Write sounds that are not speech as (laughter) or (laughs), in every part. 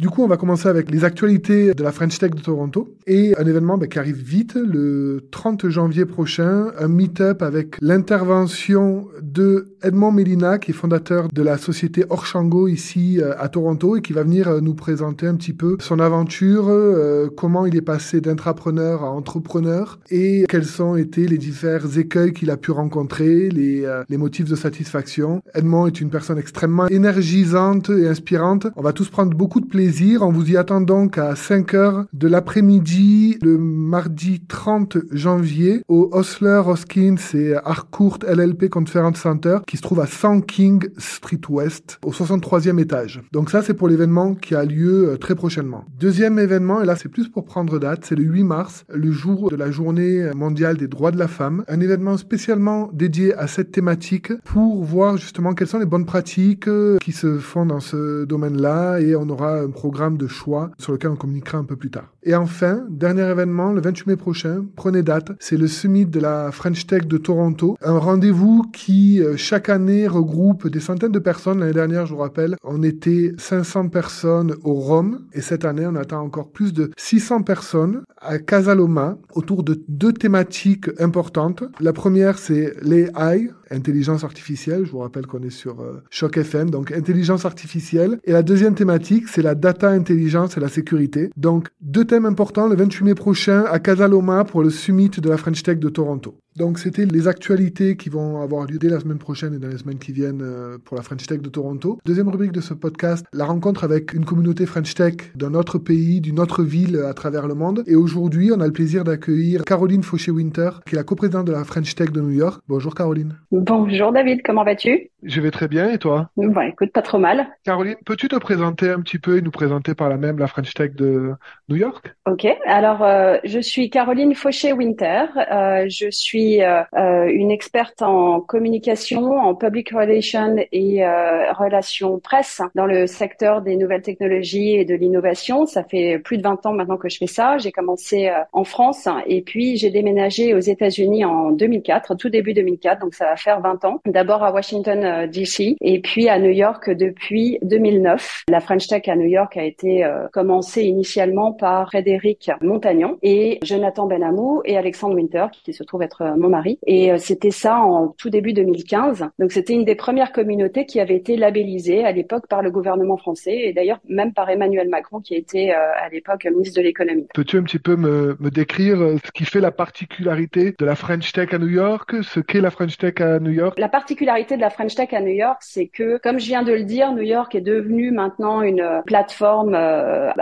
Du coup, on va commencer avec les actualités de la French Tech de Toronto et un événement bah, qui arrive vite le 30 janvier prochain, un meet-up avec l'intervention de Edmond Mélina, qui est fondateur de la société Orchango ici euh, à Toronto et qui va venir euh, nous présenter un petit peu son aventure, euh, comment il est passé d'intrapreneur à entrepreneur et quels sont été les divers écueils qu'il a pu rencontrer, les motifs de satisfaction. Edmond est une personne extrêmement énergisante et inspirante. On va tous prendre beaucoup de plaisir. On vous y attend donc à 5 heures de l'après-midi le mardi 30 janvier au Osler, Hoskins et Harcourt LLP Conference Center qui se trouve à 100 King Street West au 63e étage. Donc ça c'est pour l'événement qui a lieu euh, très prochainement. Deuxième événement, et là c'est plus pour prendre date, c'est le 8 mars, le jour de la journée mondiale des droits de la femme. Un événement spécialement dédié à cette thématique pour voir justement quelles sont les bonnes pratiques euh, qui se font dans ce domaine-là et on aura un programme de choix sur lequel on communiquera un peu plus tard. Et enfin, dernier événement, le 28 mai prochain, prenez date, c'est le summit de la French Tech de Toronto, un rendez-vous qui euh, chaque année regroupe des centaines de personnes. L'année dernière, je vous rappelle, on était 500 personnes au Rome et cette année, on attend encore plus de 600 personnes à Casaloma autour de deux thématiques importantes. La première, c'est l'AI, intelligence artificielle. Je vous rappelle qu'on est sur euh, FM, donc intelligence artificielle. Et la deuxième thématique, c'est la data intelligence et la sécurité. Donc deux thèmes importants le 28 mai prochain à Casaloma pour le summit de la French Tech de Toronto. Donc c'était les actualités qui vont avoir lieu dès la semaine prochaine et dans les semaines qui viennent euh, pour la French Tech de Toronto. Deuxième rubrique de ce podcast, la rencontre avec une communauté French Tech d'un autre pays, d'une autre ville à travers le monde. Et aujourd'hui, on a le plaisir d'accueillir Caroline Fauché-Winter, qui est la coprésidente de la French Tech de New York. Bonjour Caroline. Bonjour David, comment vas-tu? Je vais très bien et toi? Bon, écoute, pas trop mal. Caroline, peux-tu te présenter un petit peu et nous présenter par la même la French Tech de New York? Ok, alors euh, je suis Caroline Fauché-Winter. Euh, je suis euh, euh, une experte en communication, en public relations et euh, relations presse dans le secteur des nouvelles technologies et de l'innovation. Ça fait plus de 20 ans maintenant que je fais ça. J'ai commencé euh, en France et puis j'ai déménagé aux États-Unis en 2004, tout début 2004, donc ça va faire 20 ans. D'abord à Washington DC et puis à New York depuis 2009. La French Tech à New York a été commencée initialement par Frédéric Montagnon et Jonathan Benamou et Alexandre Winter qui se trouve être mon mari et euh, c'était ça en tout début 2015. Donc c'était une des premières communautés qui avait été labellisée à l'époque par le gouvernement français et d'ailleurs même par Emmanuel Macron qui était euh, à l'époque ministre de l'économie. Peux-tu un petit peu me, me décrire euh, ce qui fait la particularité de la French Tech à New York, ce qu'est la French Tech à New York? La particularité de la French Tech à New York, c'est que, comme je viens de le dire, New York est devenue maintenant une plateforme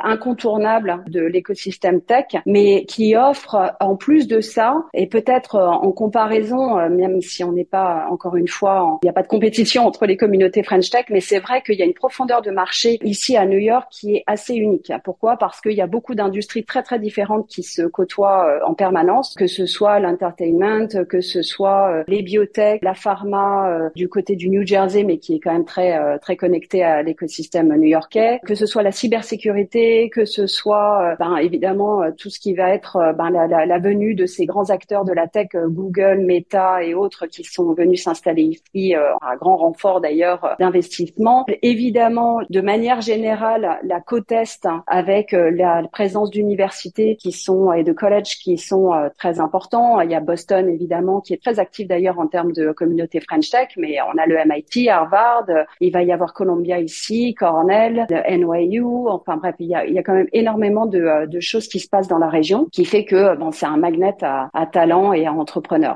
incontournable de l'écosystème tech, mais qui offre en plus de ça, et peut-être en comparaison raison, euh, même si on n'est pas encore une fois, il n'y a pas de compétition entre les communautés French Tech, mais c'est vrai qu'il y a une profondeur de marché ici à New York qui est assez unique. Pourquoi? Parce qu'il y a beaucoup d'industries très très différentes qui se côtoient euh, en permanence, que ce soit l'entertainment, que ce soit euh, les biotech, la pharma du côté du New Jersey, mais qui est quand même très très connecté à l'écosystème new-yorkais, que ce soit la cybersécurité, que ce soit ben, évidemment tout ce qui va être ben, la venue de ces grands acteurs de la tech, Google, Meta et autres qui sont venus s'installer ici euh, à grand renfort d'ailleurs d'investissement. Évidemment, de manière générale, la côte est avec euh, la présence d'universités qui sont et de collèges qui sont euh, très importants. Il y a Boston évidemment qui est très actif d'ailleurs en termes de communauté French Tech, mais on a le MIT, Harvard, il va y avoir Columbia ici, Cornell, NYU. Enfin bref, il y a, il y a quand même énormément de, de, choses qui se passent dans la région, qui fait que bon, c'est un magnet à, à talent et à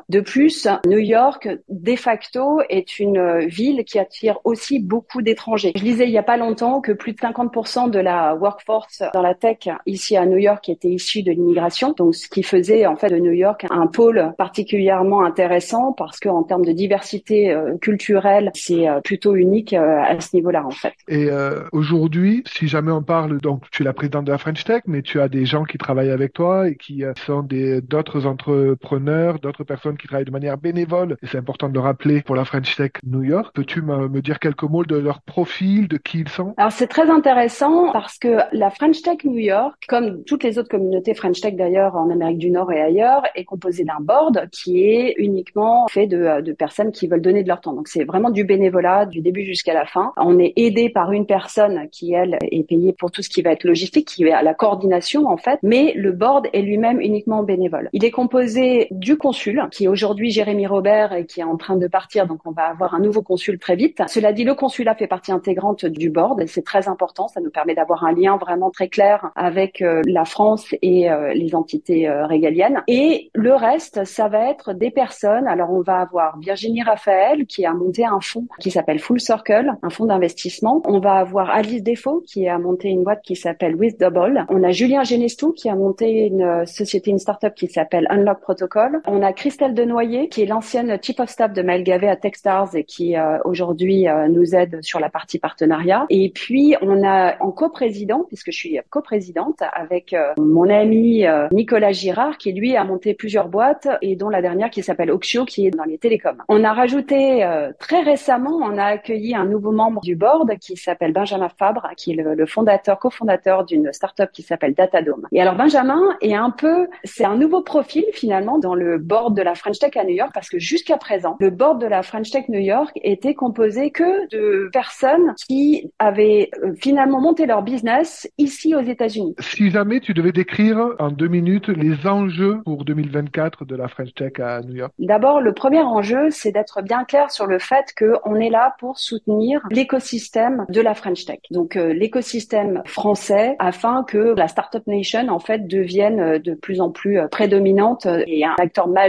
De plus, New York, de facto, est une ville qui attire aussi beaucoup d'étrangers. Je disais il y a pas longtemps que plus de 50% de la workforce dans la tech ici à New York était issue de l'immigration. Donc, ce qui faisait en fait de New York un pôle particulièrement intéressant parce que en termes de diversité euh, culturelle, c'est euh, plutôt unique euh, à ce niveau-là en fait. Et aujourd'hui, si jamais on parle, donc tu es la présidente de la French Tech, mais tu as des gens qui travaillent avec toi et qui sont d'autres entrepreneurs, d'autres personnes qui travaillent de manière bénévole, et c'est important de le rappeler pour la French Tech New York. Peux-tu me, dire quelques mots de leur profil, de qui ils sont? Alors c'est très intéressant parce que la French Tech New York, comme toutes les autres communautés French Tech d'ailleurs en Amérique du Nord et ailleurs, est composée d'un board qui est uniquement fait de, de personnes qui veulent donner de leur temps. Donc c'est vraiment du bénévolat du début jusqu'à la fin. On est aidé par une personne qui elle est payée pour tout ce qui va être logistique, qui est à la coordination en fait, mais le board est lui-même uniquement bénévole. Il est composé du consul qui est aujourd'hui Jérémy Robert et qui est en train de partir, donc on va avoir un nouveau consul très vite. Cela dit, le consulat fait partie intégrante du board et c'est très important. Ça nous permet d'avoir un lien vraiment très clair avec euh, la France et euh, les entités euh, régaliennes. Et le reste, ça va être des personnes. Alors on va avoir Virginie Raphaël qui a monté un fonds qui s'appelle Full Circle, un fonds d'investissement. On va avoir Alice Defaux qui a monté une boîte qui s'appelle With Double. On a Julien Genestou qui a monté une société, une startup qui s'appelle Unlock Protocol. On a Christelle Denoyer qui est l'ancienne chief of staff de Maël à Techstars et qui aujourd'hui nous aide sur la partie partenariat. Et puis on a en coprésident, puisque je suis coprésidente avec mon ami Nicolas Girard qui lui a monté plusieurs boîtes et dont la dernière qui s'appelle Oxio qui est dans les télécoms. On a rajouté très récemment, on a accueilli un nouveau membre du board qui s'appelle Benjamin Fabre, qui est le, fondateur, cofondateur d'une startup qui s'appelle Datadome. Et alors Benjamin est un peu, c'est un nouveau profil finalement dans le board de la French Tech à New York parce que jusqu'à présent, le board de la French Tech New York était composé que de personnes qui avaient euh, finalement monté leur business ici aux États-Unis. Si jamais tu devais décrire en deux minutes les enjeux pour 2024 de la French Tech à New York. D'abord, le premier enjeu, c'est d'être bien clair sur le fait qu'on est là pour soutenir l'écosystème de la French Tech. Donc euh, l'écosystème français afin que la Startup Nation en fait devienne euh, de plus en plus euh, prédominante et un acteur majeur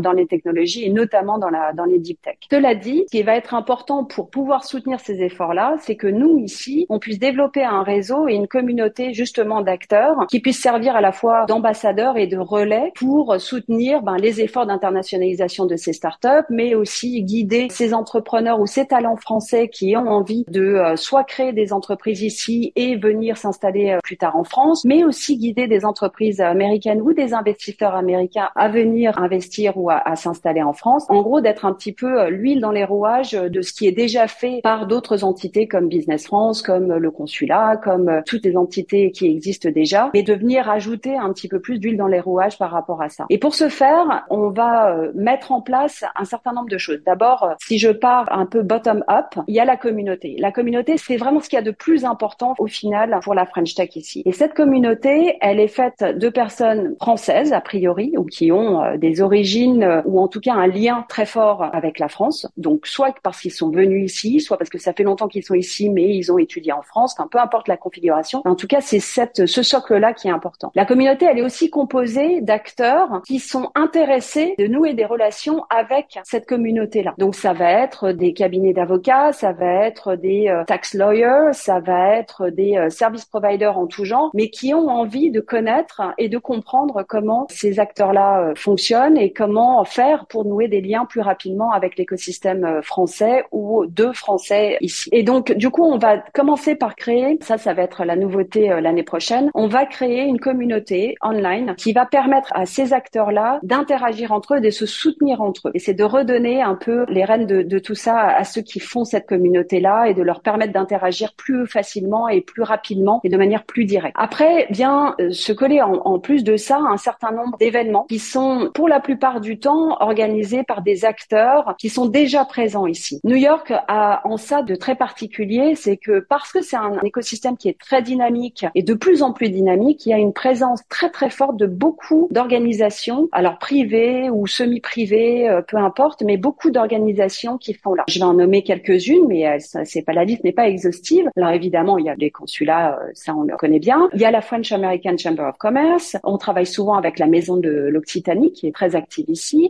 dans les technologies et notamment dans la dans les deep tech. Cela dit, ce qui va être important pour pouvoir soutenir ces efforts-là, c'est que nous ici, on puisse développer un réseau et une communauté justement d'acteurs qui puissent servir à la fois d'ambassadeurs et de relais pour soutenir ben, les efforts d'internationalisation de ces startups, mais aussi guider ces entrepreneurs ou ces talents français qui ont envie de euh, soit créer des entreprises ici et venir s'installer euh, plus tard en France, mais aussi guider des entreprises américaines ou des investisseurs américains à venir investir ou à, s'installer en France. En gros, d'être un petit peu euh, l'huile dans les rouages de ce qui est déjà fait par d'autres entités comme Business France, comme le consulat, comme toutes les entités qui existent déjà, mais de venir ajouter un petit peu plus d'huile dans les rouages par rapport à ça. Et pour ce faire, on va mettre en place un certain nombre de choses. D'abord, si je pars un peu bottom-up, il y a la communauté. La communauté, c'est vraiment ce qu'il y a de plus important au final pour la French Tech ici. Et cette communauté, elle est faite de personnes françaises, a priori, ou qui ont euh, des origines, euh, ou en tout cas un lien très fort avec la France. Donc, soit parce qu'ils sont venus ici, soit parce que ça fait longtemps qu'ils sont ici, mais ils ont étudié en France. Enfin, peu importe la configuration. En tout cas, c'est cette, ce socle-là qui est important. La communauté, elle est aussi composée d'acteurs qui sont intéressés de nouer des relations avec cette communauté-là. Donc, ça va être des cabinets d'avocats, ça va être des euh, tax lawyers, ça va être des euh, service providers en tout genre, mais qui ont envie de connaître et de comprendre comment ces acteurs-là euh, fonctionnent et comment faire pour nouer des liens plus rapidement avec l'écosystème français ou de français ici. Et donc, du coup, on va commencer par créer, ça, ça va être la nouveauté l'année prochaine, on va créer une communauté online qui va permettre à ces acteurs-là d'interagir entre eux, de se soutenir entre eux. Et c'est de redonner un peu les rênes de, tout ça à ceux qui font cette communauté-là et de leur permettre d'interagir plus facilement et plus rapidement et de manière plus directe. Après, vient euh, se coller en, en plus de ça un certain nombre d'événements qui sont pour la plupart du temps organisés par des acteurs qui sont déjà présents ici. New York a en ça de très particulier, c'est que parce que c'est un écosystème qui est très dynamique et de plus en plus dynamique, il y a une présence très très forte de beaucoup d'organisations, alors privées ou semi-privées, euh, peu importe, mais beaucoup d'organisations qui font là. Je vais en nommer quelques-unes, mais c'est pas la liste n'est pas exhaustive. Alors évidemment, il y a les consulats, euh, ça on le connaît bien. Il y a la French American Chamber of Commerce. On travaille souvent avec la maison de l'Occitanie qui est très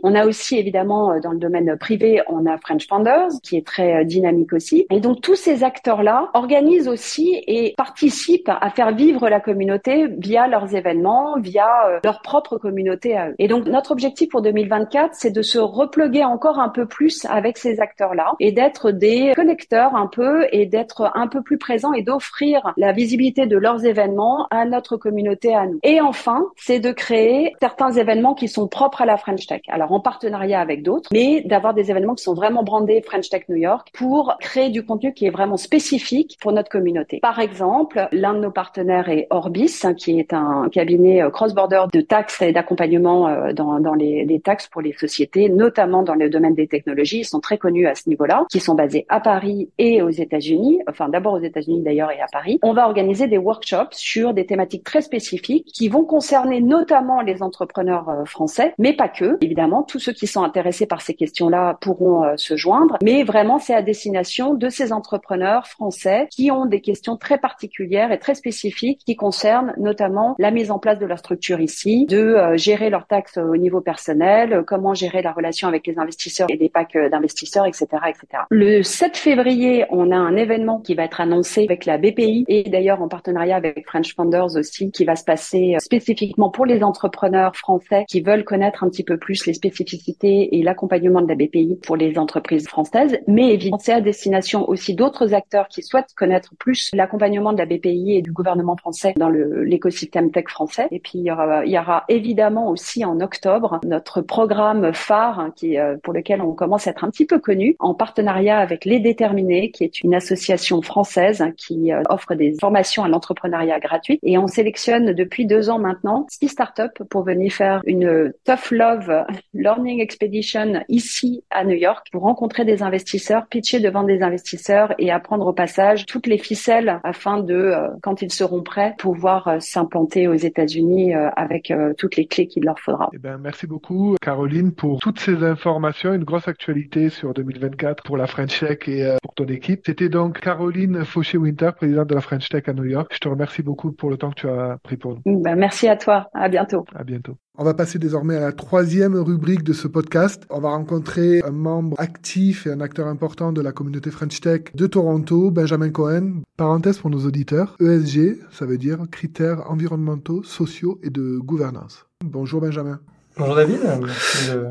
On a aussi évidemment euh, dans le domaine privé, on a French Founders qui est très euh, dynamique aussi. Et donc tous ces acteurs-là organisent aussi et participent à faire vivre la communauté via leurs événements, via leur propre communauté à eux. Et donc notre objectif pour 2024, c'est de se repluguer encore un peu plus avec ces acteurs-là et d'être des connecteurs un peu et d'être un peu plus présents et d'offrir la visibilité de leurs événements à notre communauté à nous. Et enfin, c'est de créer certains événements qui sont propres à la French Tech. Alors en partenariat avec d'autres, mais d'avoir des événements qui sont vraiment brandés French Tech New York pour créer du contenu qui est vraiment spécifique pour notre communauté. Par exemple, l'un de nos partenaires est Orbis, qui est un cabinet euh, cross-border de taxes et d'accompagnement euh, dans, dans les, les, taxes pour les sociétés, notamment dans le domaine des technologies. Ils sont très connus à ce niveau-là, qui sont basés à Paris et aux États-Unis. Enfin, d'abord aux États-Unis d'ailleurs et à Paris. On va organiser des workshops sur des thématiques très spécifiques qui vont concerner notamment les entrepreneurs euh, français, mais pas que. Évidemment, tous ceux qui sont intéressés par ces questions-là pourront se joindre. Mais vraiment, c'est à destination de ces entrepreneurs français qui ont des questions très particulières et très spécifiques qui concernent notamment la mise en place de leur structure ici, de euh, gérer leurs taxes au niveau personnel, euh, comment gérer la relation avec les investisseurs et des packs euh, d'investisseurs, etc., etc. Le 7 février, on a un événement qui va être annoncé avec la BPI et d'ailleurs en partenariat avec French Founders aussi, qui va se passer spécifiquement pour les entrepreneurs français qui veulent connaître un petit peu plus les spécificités et l'accompagnement de la BPI pour les entreprises françaises, mais évidemment c'est à destination aussi d'autres acteurs qui souhaitent connaître plus l'accompagnement de la BPI et du gouvernement français dans l'écosystème tech français. Et puis il y aura, il y aura évidemment aussi en octobre notre programme phare hein, qui euh, pour lequel on commence à être un petit peu connu en partenariat avec Les Déterminés, qui est une association française hein, qui euh, offre des formations à l'entrepreneuriat gratuit. Et on sélectionne depuis deux ans maintenant six startups pour venir faire une Tough Love Learning Expedition ici à New York pour rencontrer des investisseurs, pitcher devant des investisseurs et apprendre au passage toutes les ficelles afin de, euh, quand ils seront prêts, pouvoir euh, s'implanter aux États-Unis euh, avec toutes les clés qu'il leur faudra. Eh ben, merci beaucoup, Caroline, pour toutes ces informations. Une grosse actualité sur 2024 pour la French Tech et pour ton équipe. C'était donc Caroline Fauché-Winter, présidente de la French Tech à New York. Je te remercie beaucoup pour le temps que tu as pris pour nous. Ben, merci à toi. À bientôt. À bientôt. On va passer désormais à la troisième rubrique de ce podcast. On va rencontrer un membre actif et un acteur important de la communauté French Tech de Toronto, Benjamin Cohen. Parenthèse pour nos auditeurs. ESG, ça veut dire critères environnementaux, sociaux et de gouvernance. Bonjour Benjamin. Bonjour David, merci de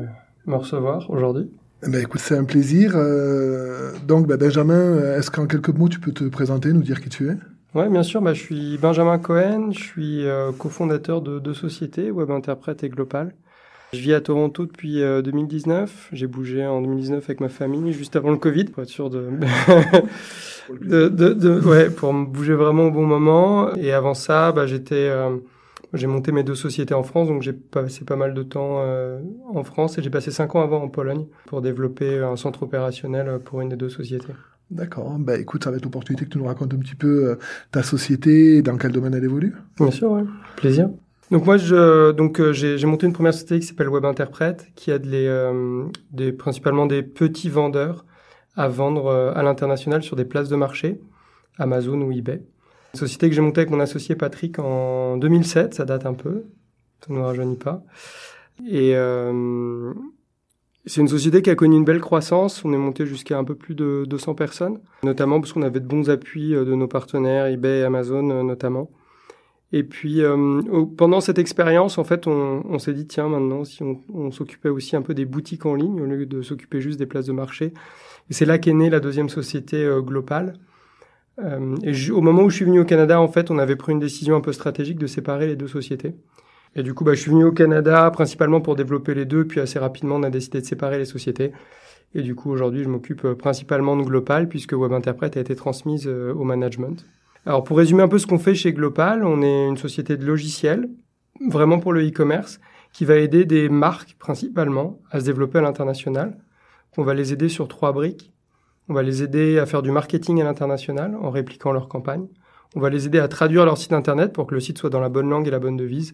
me recevoir aujourd'hui. Eh ben, écoute, c'est un plaisir. Euh, donc, ben, Benjamin, est-ce qu'en quelques mots, tu peux te présenter, nous dire qui tu es? Oui, bien sûr. Bah, je suis Benjamin Cohen. Je suis euh, cofondateur de deux sociétés, Web Interprète et Global. Je vis à Toronto depuis 2019. Euh, J'ai bougé en 2019 avec ma famille, juste avant le Covid, pour être sûr de, (laughs) de, de, de, ouais, pour me bouger vraiment au bon moment. Et avant ça, bah, j'étais, euh, j'ai monté mes deux sociétés en France, donc j'ai passé pas mal de temps euh, en France et j'ai passé cinq ans avant en Pologne pour développer un centre opérationnel pour une des deux sociétés. D'accord. Bah écoute, ça va être l'opportunité que tu nous racontes un petit peu euh, ta société et dans quel domaine elle évolue. Bien sûr, ouais. Plaisir. Donc moi, je, donc euh, j'ai monté une première société qui s'appelle Web Interprète, qui aide les, euh, des, principalement des petits vendeurs à vendre à l'international sur des places de marché, Amazon ou eBay. Société que j'ai montée avec mon associé Patrick en 2007, ça date un peu, ça ne nous rajeunit pas. Et c'est une société qui a connu une belle croissance. On est monté jusqu'à un peu plus de 200 personnes, notamment parce qu'on avait de bons appuis euh, de nos partenaires, eBay, Amazon euh, notamment. Et puis euh, pendant cette expérience, en fait, on, s'est dit tiens maintenant si on, s'occupait aussi un peu des boutiques en ligne au lieu de s'occuper juste des places de marché. Et c'est là qu'est née la deuxième société Global. Euh, et au moment où je suis venu au Canada, en fait, on avait pris une décision un peu stratégique de séparer les deux sociétés. Et du coup, bah, je suis venu au Canada principalement pour développer les deux, puis assez rapidement, on a décidé de séparer les sociétés. Et du coup, aujourd'hui, je m'occupe euh, principalement de Global, puisque Web Interpret a été transmise euh, au management. Alors, pour résumer un peu ce qu'on fait chez Global, on est une société de logiciels, vraiment pour le e-commerce, qui va aider des marques principalement à se développer à l'international. On va les aider sur trois briques. On va les aider à faire du marketing à l'international en répliquant leur campagne. On va les aider à traduire leur site internet pour que le site soit dans la bonne langue et la bonne devise.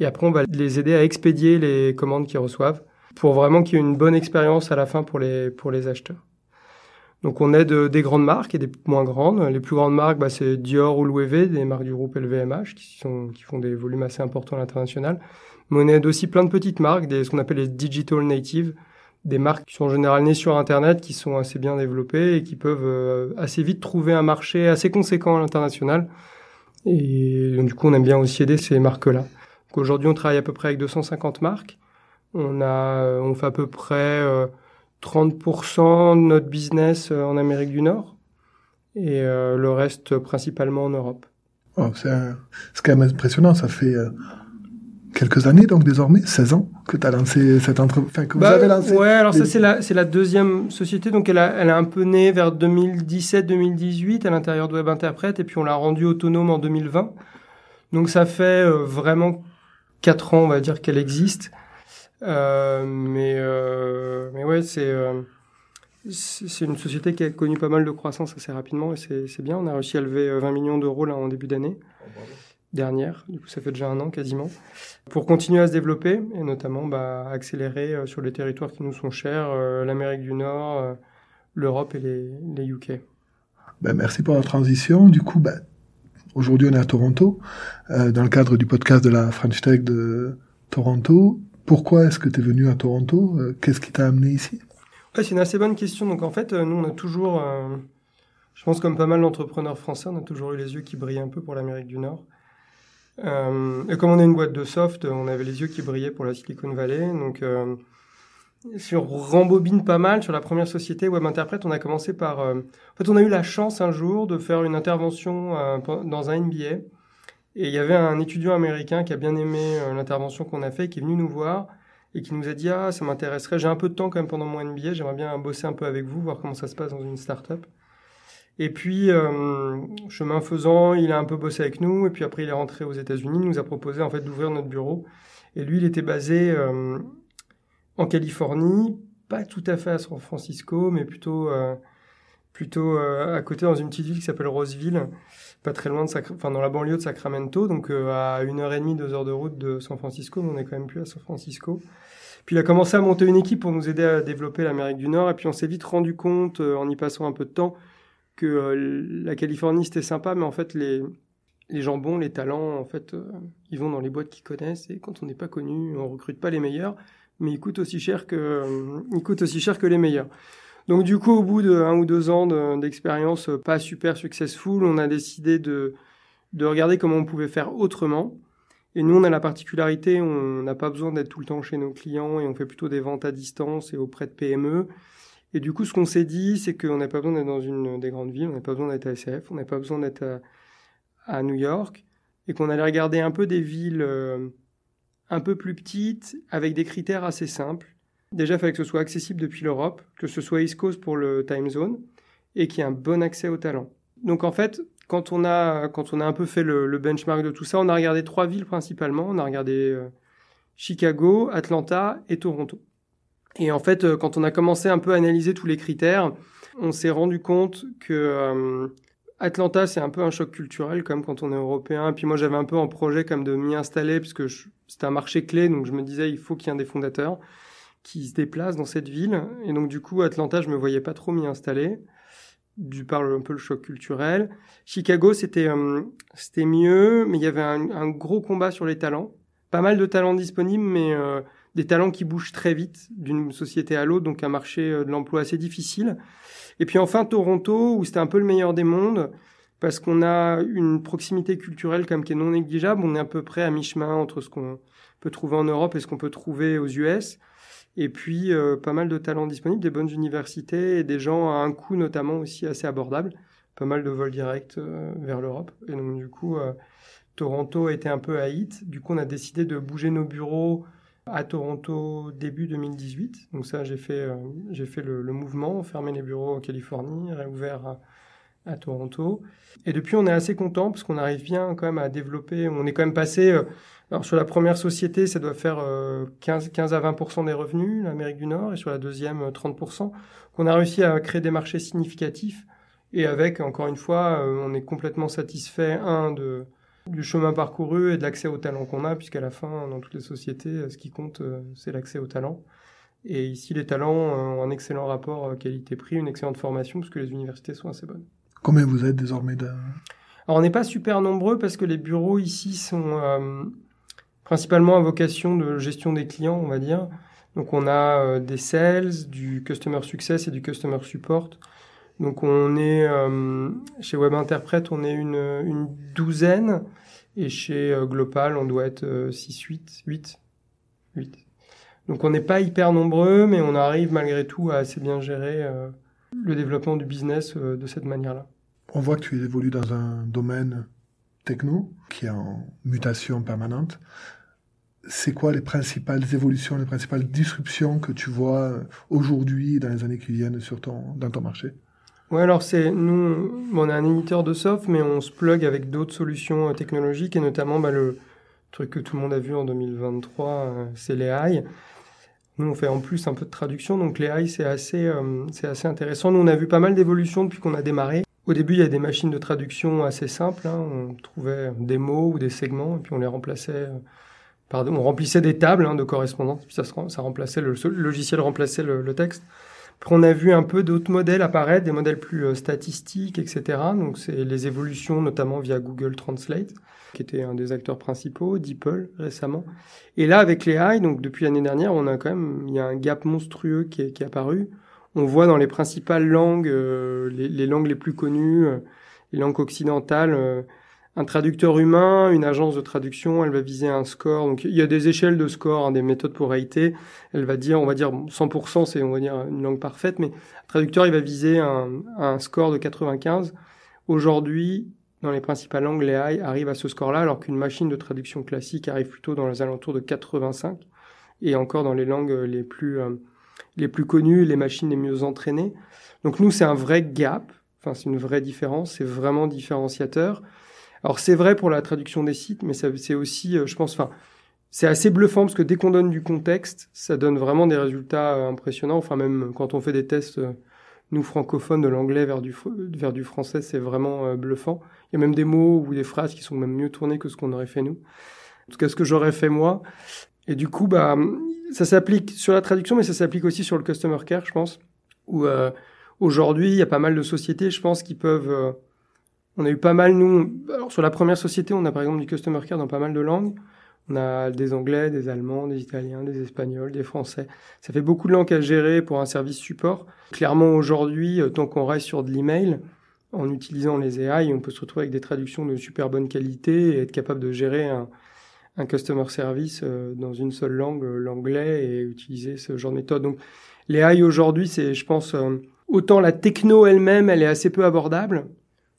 Et après, on va les aider à expédier les commandes qu'ils reçoivent pour vraiment qu'il y ait une bonne expérience à la fin pour les, pour les acheteurs. Donc on aide des grandes marques et des moins grandes. Les plus grandes marques, bah, c'est Dior ou Louis V, des marques du groupe LVMH qui, sont, qui font des volumes assez importants à l'international. Mais on aide aussi plein de petites marques, des, ce qu'on appelle les digital natives, des marques qui sont en général nées sur Internet, qui sont assez bien développées et qui peuvent euh, assez vite trouver un marché assez conséquent à l'international. Et du coup, on aime bien aussi aider ces marques-là. Aujourd'hui, on travaille à peu près avec 250 marques. On a, euh, on fait à peu près 30% euh, de notre business euh, en Amérique du Nord et le reste principalement en Europe. Oh, c'est quand même impressionnant. Ça fait quelques années, donc désormais, 16 ans, que tu as lancé cette entreprise, enfin, que vous Bah, avez lancé Ouais, alors ça c'est la c'est la deuxième société, donc elle a elle a un peu né vers 2017-2018 à l'intérieur de Web Interprète et puis on l'a rendue autonome en 2020. Donc ça fait euh, vraiment quatre ans, on va dire qu'elle existe. Euh, mais euh, ouais, c'est euh, c'est une société qui a connu pas mal de croissance assez rapidement et c'est bien. On a réussi à lever euh, 20 millions d'euros en début d'année dernière. Du coup, ça fait déjà un an quasiment. Pour continuer à se développer et notamment bah, accélérer euh, sur les territoires qui nous sont chers, euh, l'Amérique du Nord, euh, l'Europe et les, UK. Ben, merci pour la transition. Du coup, ben, aujourd'hui, on est à Toronto, euh, dans le cadre du podcast de la French Tech de Toronto. Pourquoi est-ce que tu es venu à Toronto Euh, Qu'est-ce qui t'a amené ici? C'est une assez bonne question. Donc en fait, euh, nous, on a toujours, je pense comme pas mal d'entrepreneurs français, on a toujours eu les yeux qui brillent un peu pour l'Amérique du Nord. Et comme on est une boîte de soft, on avait les yeux qui brillaient pour la Silicon Valley. Donc euh, sur rembobine pas mal sur la première société Web Interprète, on a commencé par. euh, en fait, on a eu la chance un jour de faire une intervention euh, dans un MBA. Et il y avait un étudiant américain qui a bien aimé euh, l'intervention qu'on a fait, qui est venu nous voir et qui nous a dit ah ça m'intéresserait j'ai un peu de temps quand même pendant mon MBA j'aimerais bien bosser un peu avec vous voir comment ça se passe dans une startup et puis euh, chemin faisant il a un peu bossé avec nous et puis après il est rentré aux États-Unis il nous a proposé en fait d'ouvrir notre bureau et lui il était basé en Californie pas tout à fait à San Francisco mais plutôt euh, plutôt euh, à côté dans une petite ville qui s'appelle Roseville pas très loin de Sacra- enfin dans la banlieue de Sacramento, donc euh, à une heure et demie, deux heures de route de San Francisco, mais on est quand même plus à San Francisco. Puis il a commencé à monter une équipe pour nous aider à développer l'Amérique du Nord, et puis on s'est vite rendu compte, en y passant un peu de temps, que la Californie c'était sympa, mais en fait les les gens bons, les talents, en fait, ils vont dans les boîtes qu'ils connaissent, et quand on n'est pas connu, on recrute pas les meilleurs, mais ils coûtent aussi cher que euh, ils coûtent aussi cher que les meilleurs. Donc du coup, au bout de un ou deux ans de- d'expérience euh, pas super successful, on a décidé de, de regarder comment on pouvait faire autrement. Et nous, on a la particularité, on n'a pas besoin d'être tout le temps chez nos clients et on fait plutôt des ventes à distance et auprès de PME. Et du coup, ce qu'on s'est dit, c'est qu'on n'a pas besoin d'être dans une des grandes villes, on n'a pas besoin d'être à SF, on n'a pas besoin d'être à, à New York, et qu'on allait regarder un peu des villes euh, un peu plus petites, avec des critères assez simples. Déjà, il fallait que ce soit accessible depuis l'Europe, que ce soit East Coast pour le time zone, et qu'il y ait un bon accès au talent. Donc en fait, quand on a, quand on a un peu fait le, le benchmark de tout ça, on a regardé trois villes principalement. On a regardé euh, Chicago, Atlanta et Toronto. Et en fait, euh, quand on a commencé un peu à analyser tous les critères, on s'est rendu compte que euh, Atlanta, c'est un peu un choc culturel, comme quand on est européen. Puis moi, j'avais un peu en projet comme de m'y installer, puisque je- c'était un marché clé, donc je me disais, il faut qu'il y ait un des fondateurs qui se déplace dans cette ville. Et donc, du coup, Atlanta, je me voyais pas trop m'y installer, du par un peu le choc culturel. Chicago, c'était euh, c'était mieux, mais il y avait un, un gros combat sur les talents. Pas mal de talents disponibles, mais euh, des talents qui bougent très vite d'une société à l'autre, donc un marché euh, de l'emploi assez difficile. Et puis enfin Toronto, où c'était un peu le meilleur des mondes, parce qu'on a une proximité culturelle comme qui est non négligeable. On est à peu près à mi-chemin entre ce qu'on peut trouver en Europe et ce qu'on peut trouver aux US. Et puis euh, pas mal de talents disponibles, des bonnes universités et des gens à un coût notamment aussi assez abordable. Pas mal de vols directs euh, vers l'Europe. Et donc du coup, euh, Toronto était un peu à hit. Du coup, on a décidé de bouger nos bureaux à Toronto début 2018. Donc ça, j'ai fait, euh, j'ai fait le, le mouvement, fermé les bureaux en Californie, réouvert à Toronto. Et depuis, on est assez content parce qu'on arrive bien quand même à développer. On est quand même passé. euh, alors sur la première société, ça doit faire euh, 15, 15 à 20% des revenus, l'Amérique du Nord, et sur la deuxième, euh, 30% qu'on a réussi à créer des marchés significatifs. Et avec, encore une fois, euh, on est complètement satisfait, un, de, du chemin parcouru et de l'accès au talent qu'on a, puisqu'à la fin, dans toutes les sociétés, euh, ce qui compte, euh, c'est l'accès au talent. Et ici, les talents euh, ont un excellent rapport euh, qualité-prix, une excellente formation, parce que les universités sont assez bonnes. Combien vous êtes désormais de... Alors, on n'est pas super nombreux parce que les bureaux ici sont euh, principalement à vocation de gestion des clients, on va dire. Donc, on a euh, des sales, du customer success et du customer support. Donc, on est euh, chez Web Interprète, on est une, une douzaine. Et chez Global, on doit être euh, 6, 8, 8, 8. Donc, on n'est pas hyper nombreux, mais on arrive malgré tout à assez bien gérer le développement du business euh, de cette manière-là. On voit que tu évolues dans un domaine techno qui est en mutation permanente. c'est quoi les principales évolutions, les principales disruptions que tu vois aujourd'hui dans les années qui viennent sur ton, dans ton marché? Ouais, alors c'est nous, on est un éditeur de soft, mais on se plug avec d'autres solutions technologiques et notamment bah, le truc que tout le monde a vu en 2023, c'est les AI. Nous, on fait en plus un peu de traduction, donc les AI, c'est assez, euh, c'est assez intéressant. Nous, on a vu pas mal d'évolutions depuis qu'on a démarré. Au début, il y a des machines de traduction assez simples. Hein. On trouvait des mots ou des segments, et puis on les remplaçait. Euh, pardon, on remplissait des tables hein, de correspondance, puis ça, ça remplaçait le, logiciel remplaçait le, texte. Puis on a vu un peu d'autres modèles apparaître, des modèles plus euh, statistiques, etc. Donc c'est les évolutions, notamment via Google Translate qui était un des acteurs principaux, DeepL récemment. Et là, avec les AI, donc depuis l'année dernière, on a quand même, il y a un gap monstrueux qui est, apparu. On voit dans les principales langues, euh, les, langues les plus connues, euh, les langues occidentales, un traducteur humain, une agence de traduction, elle va viser un score. Donc il y a des échelles de score, hein, des méthodes pour rater. Elle va dire, on va dire 100%, c'est on va dire une langue parfaite, mais un traducteur il va viser un, un score de 95. Aujourd'hui, dans les principales langues, les AI arrivent à ce score-là, alors qu'une machine de traduction classique arrive plutôt dans les alentours de 85. Et encore dans les langues les plus, euh, les plus connues, les machines les mieux entraînées. Donc nous, c'est un vrai gap. Enfin, c'est une vraie différence. C'est vraiment différenciateur. Alors c'est vrai pour la traduction des sites, mais c'est aussi, euh, je pense, enfin, c'est assez bluffant parce que dès qu'on donne du contexte, ça donne vraiment des résultats euh, impressionnants. Enfin, même quand on fait des tests nous francophones de l'anglais vers du, vers du français, c'est vraiment euh, bluffant. Il y a même des mots ou des phrases qui sont même mieux tournés que ce qu'on aurait fait nous. En tout cas, ce que j'aurais fait moi. Et du coup, bah, ça s'applique sur la traduction, mais ça s'applique aussi sur le customer care, je pense. Où euh, aujourd'hui, il y a pas mal de sociétés, je pense, qui peuvent. On a eu pas mal nous. Alors sur la première société, on a par exemple du customer care dans pas mal de langues. On a des Anglais, des Allemands, des Italiens, des Espagnols, des Français. Ça fait beaucoup de langues à gérer pour un service support. Clairement, aujourd'hui, euh, tant qu'on reste sur de l'email, en utilisant les AI, on peut se retrouver avec des traductions de super bonne qualité et être capable de gérer un, un customer service euh, dans une seule langue, euh, l'anglais, et utiliser ce genre de méthode. Donc, les AI aujourd'hui, c'est, je pense, autant la techno elle-même, elle est assez peu abordable,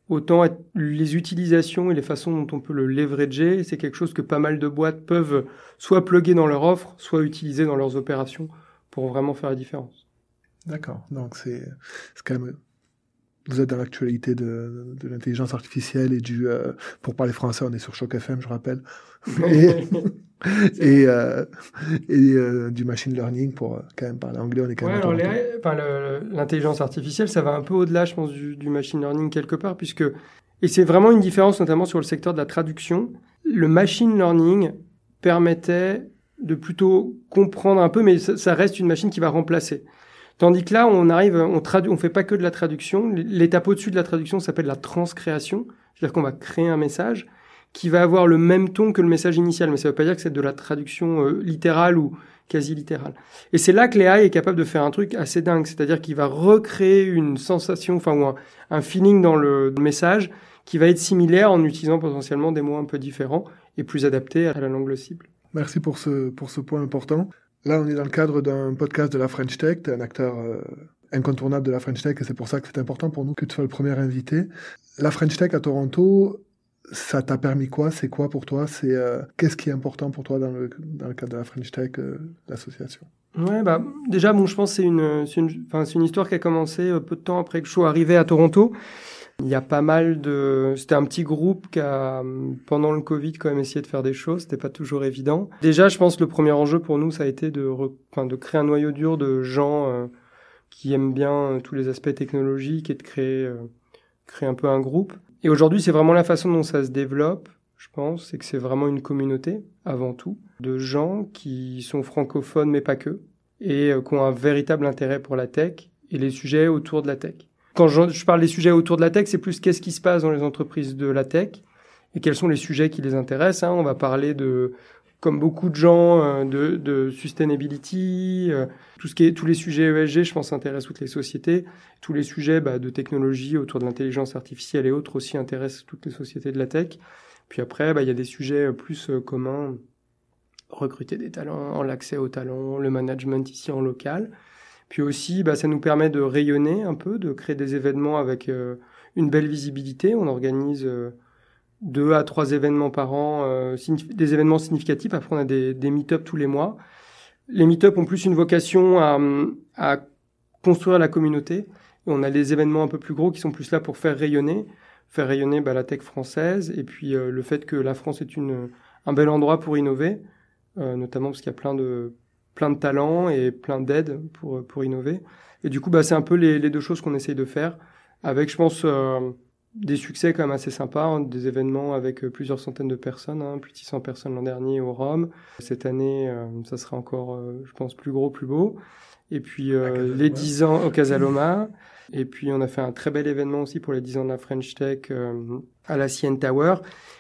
autant les utilisations et les façons dont on peut le leverager, c'est quelque chose que pas mal de boîtes peuvent soit plugger dans leur offre, soit utiliser dans leurs opérations pour vraiment faire la différence. D'accord. Donc c'est quand même vous êtes dans l'actualité de, de l'intelligence artificielle et du euh, pour parler français, on est sur Choc FM, je rappelle. (laughs) et, euh, et euh, du machine learning pour euh, quand même parler anglais. On est quand même. l'intelligence artificielle, ça va un peu au-delà, je pense, du, du, machine learning quelque part, puisque et c'est vraiment une différence, notamment sur le secteur de la traduction. Le machine learning permettait de plutôt comprendre un peu, mais ça, ça reste une machine qui va remplacer. Tandis que là, on arrive, on traduit, on fait pas que de la traduction. L'étape au-dessus de la traduction s'appelle la transcréation, c'est-à-dire qu'on va créer un message qui va avoir le même ton que le message initial, mais ça ne veut pas dire que c'est de la traduction euh, littérale ou quasi littérale. Et c'est là que l'AI est capable de faire un truc assez dingue, c'est-à-dire qu'il va recréer une sensation, enfin ou un, feeling dans le message qui va être similaire en utilisant potentiellement des mots un peu différents et plus adaptés à la langue cible. Merci pour ce, pour ce point important. Là, on est dans le cadre d'un podcast de la French Tech, tu un acteur euh, incontournable de la French Tech et c'est pour ça que c'est important pour nous que tu sois le premier invité. La French Tech à Toronto, ça t'a permis quoi? C'est quoi pour toi? C'est euh, qu'est-ce qui est important pour toi dans le, dans le cadre de la French Tech, euh, l'association? Ouais, bah déjà bon, je pense c'est une c'est une, une histoire qui a commencé euh, peu de temps après que je sois arrivé à Toronto. Il y a pas mal de c'était un petit groupe qui a pendant le Covid quand même essayé de faire des choses, c'était pas toujours évident. Déjà, je pense le premier enjeu pour nous ça a été de enfin, de créer un noyau dur de gens qui aiment bien tous les aspects technologiques et de créer créer un peu un groupe. Et aujourd'hui, c'est vraiment la façon dont ça se développe, je pense, c'est que c'est vraiment une communauté, avant tout, de gens qui sont francophones, mais pas que, et euh, qui ont un véritable intérêt pour la tech et les sujets autour de la tech. Quand je, parle des sujets autour de la tech, c'est plus qu'est-ce qui se passe dans les entreprises de la tech et quels sont les sujets qui les intéressent. Hein. On va parler de comme beaucoup de gens, euh, de, de sustainability, euh, tout ce qui est tous les sujets ESG, je pense, intéressent toutes les sociétés. Tous les sujets bah, de technologie autour de l'intelligence artificielle et autres aussi intéressent toutes les sociétés de la tech. Puis après, bah, il y a des sujets plus euh, communs, recruter des talents, l'accès aux talents, le management ici en local. Puis aussi, bah, ça nous permet de rayonner un peu, de créer des événements avec une belle visibilité. On organise deux à trois événements par an, euh, des événements significatifs. Après, on a des, des meet-up tous les mois. Les meet-up ont plus une vocation à, à construire la communauté. On a des événements un peu plus gros qui sont plus là pour faire rayonner, faire rayonner bah, la tech française et puis euh, le fait que la France est une, un bel endroit pour innover, euh, notamment parce qu'il y a plein de, plein de talents et plein d'aides pour, pour innover. Et du coup, bah, c'est un peu les, les deux choses qu'on essaye de faire avec, je pense, euh, des succès quand même assez sympas, hein, des événements avec euh, plusieurs centaines de personnes, hein, plus de 600 personnes l'an dernier au Rhum. Cette année, euh, ça sera encore, euh, je pense, plus gros, plus beau. Et puis les 10 ans au (laughs) Casaloma. Et puis on a fait un très bel événement aussi pour les 10 ans de la French Tech à la CN Tower.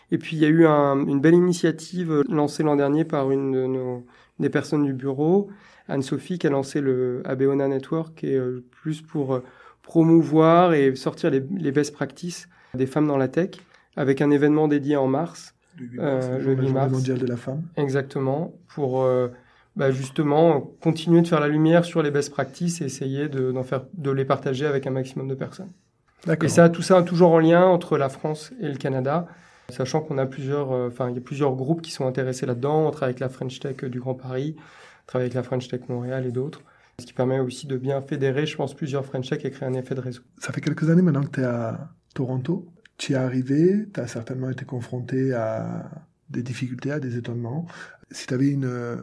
Et puis il y a eu un, une belle initiative lancée l'an dernier par une de nos, des personnes du bureau, Anne-Sophie, qui a lancé le Abeona Network, est plus pour promouvoir et sortir les, les, best practices des femmes dans la tech avec un événement dédié en mars. Le 8 mars, euh, le 8 mars. mondial de la femme. Exactement, pour euh, bah justement continuer de faire la lumière sur les best practices et essayer de, d'en faire, de les partager avec un maximum de personnes. Et ça, tout ça toujours en lien entre la France et le Canada, sachant qu'on a plusieurs, euh, enfin, il y a plusieurs groupes qui sont intéressés là-dedans. On travaille avec la French Tech du Grand Paris, on travaille avec la French Tech Montréal et d'autres. Ce qui permet aussi de bien fédérer, je pense, plusieurs French Tech et créer un effet de réseau. Ça fait quelques années maintenant que tu es à Toronto. Tu es arrivé, tu as certainement été confronté à des difficultés, à des étonnements. Si tu avais une, euh,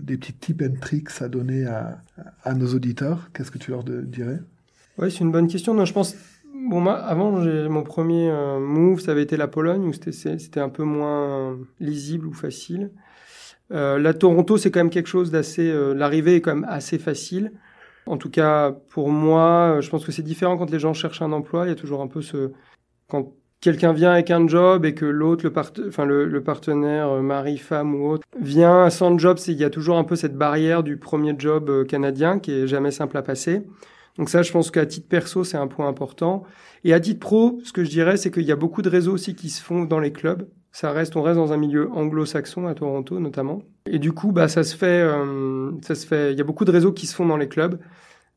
des petits tips and tricks à donner à, à nos auditeurs, qu'est-ce que tu leur dirais? Oui, c'est une bonne question. Non, je pense, bon, moi, avant, mon premier euh, move, ça avait été la Pologne, où c'était un peu moins lisible ou facile. Euh, la Toronto, c'est quand même quelque chose d'assez. Euh, L'arrivée est quand même assez facile. En tout cas, pour moi, euh, je pense que c'est différent quand les gens cherchent un emploi. Il y a toujours un peu ce quand quelqu'un vient avec un job et que l'autre, le, part... enfin, le, le, partenaire, euh, mari, femme ou autre, vient sans job, il y a toujours un peu cette barrière du premier job canadien qui est jamais simple à passer. Donc ça, je pense qu'à titre perso, c'est un point important. Et à titre pro, ce que je dirais, c'est qu'il y a beaucoup de réseaux aussi qui se font dans les clubs. Ça reste, on reste dans un milieu anglo-saxon à Toronto notamment. Et du coup, bah, ça se fait, euh, ça se fait. Il y a beaucoup de réseaux qui se font dans les clubs.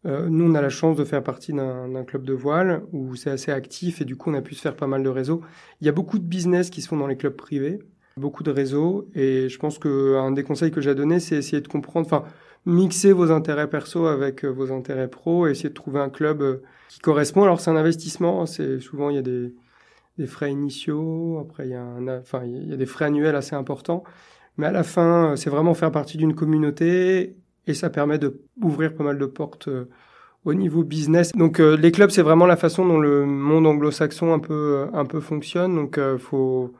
Euh, nous, on a la chance de faire partie d'un club de voile où c'est assez actif et du coup, on a pu se faire pas mal de réseaux. Il y a beaucoup de business qui se font dans les clubs privés, beaucoup de réseaux. Et je pense que un des conseils que j'ai donné, c'est essayer de comprendre, enfin, mixer vos intérêts perso avec euh, vos intérêts pro et essayer de trouver un club euh, qui correspond. Alors, c'est un investissement. Hein, c'est souvent il y a des des frais initiaux, après il y a un, enfin il y a des frais annuels assez importants, mais à la fin c'est vraiment faire partie d'une communauté et ça permet de ouvrir pas mal de portes euh, au niveau business. Donc euh, les clubs c'est vraiment la façon dont le monde anglo-saxon un peu un peu fonctionne, donc euh, faut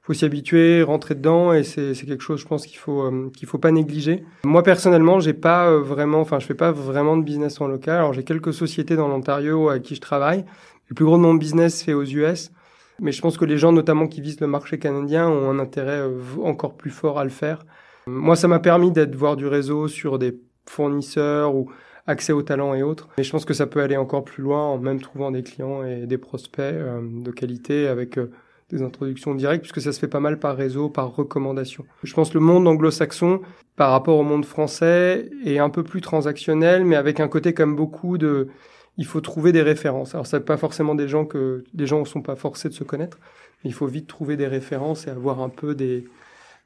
faut s'y habituer, rentrer dedans et c'est c'est quelque chose je pense qu'il faut qu'il faut pas négliger. Moi personnellement, j'ai pas vraiment enfin je fais pas vraiment de business en local. Alors j'ai quelques sociétés dans l'Ontario à qui je travaille. Le plus gros de mon business fait aux US. Mais je pense que les gens, notamment qui visent le marché canadien, ont un intérêt euh, encore plus fort à le faire. Moi, ça m'a permis d'être voir du réseau sur des fournisseurs ou accès aux talents et autres. Mais je pense que ça peut aller encore plus loin en même trouvant des clients et des prospects euh, de qualité avec euh, des introductions directes, puisque ça se fait pas mal par réseau, par recommandation. Je pense le monde anglo-saxon, par rapport au monde français, est un peu plus transactionnel, mais avec un côté comme beaucoup de il faut trouver des références. Alors, c'est pas forcément des gens que des gens ne sont pas forcés de se connaître, mais il faut vite trouver des références et avoir un peu des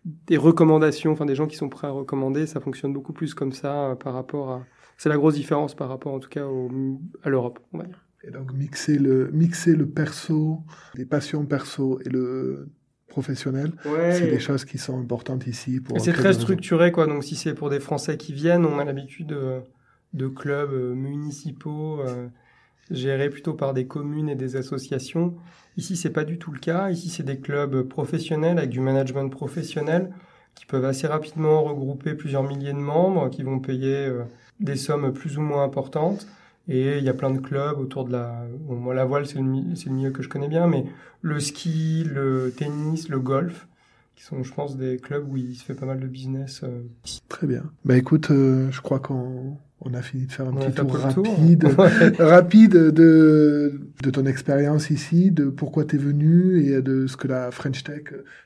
des recommandations, enfin des gens qui sont prêts à recommander. Ça fonctionne beaucoup plus comme ça euh, par rapport à. C'est la grosse différence par rapport, en tout cas, au, à l'Europe, on va dire. Et donc mixer le mixer le perso, les passions perso et le professionnel, ouais. c'est des choses qui sont importantes ici. Pour c'est très structuré, quoi. Donc si c'est pour des Français qui viennent, on a l'habitude de de clubs euh, municipaux euh, gérés plutôt par des communes et des associations. Ici, c'est pas du tout le cas. Ici, c'est des clubs professionnels avec du management professionnel qui peuvent assez rapidement regrouper plusieurs milliers de membres, qui vont payer euh, des sommes plus ou moins importantes. Et il y a plein de clubs autour de la... Bon, moi, la voile, c'est le, milieu que je connais bien, mais le ski, le tennis, le golf, qui sont, je pense, des clubs où il se fait pas mal de business. Très bien. Bah écoute, je crois qu'on on a fini de faire un petit tour rapide, (laughs) rapide de, de ton expérience ici, de pourquoi tu es venu et de ce que la French Tech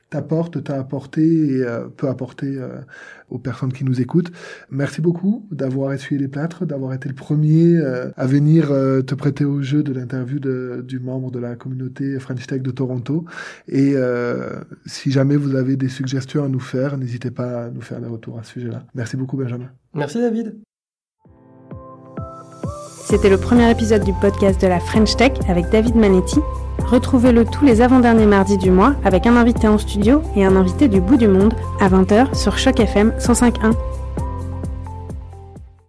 t'apporte, t'a apporté et euh, peut apporter euh, aux personnes qui nous écoutent. Merci beaucoup d'avoir essuyé les plâtres, d'avoir été le premier euh, à venir te prêter au jeu de l'interview du membre de la communauté French Tech de Toronto. Et si jamais vous avez des suggestions à nous faire, n'hésitez pas à nous faire des retours à ce sujet-là. Merci beaucoup Benjamin. Merci David. C'était le premier épisode du podcast de la French Tech avec David Manetti. Retrouvez-le tous les avant-derniers mardis du mois avec un invité en studio et un invité du bout du monde à 20h sur Choc FM 105.1.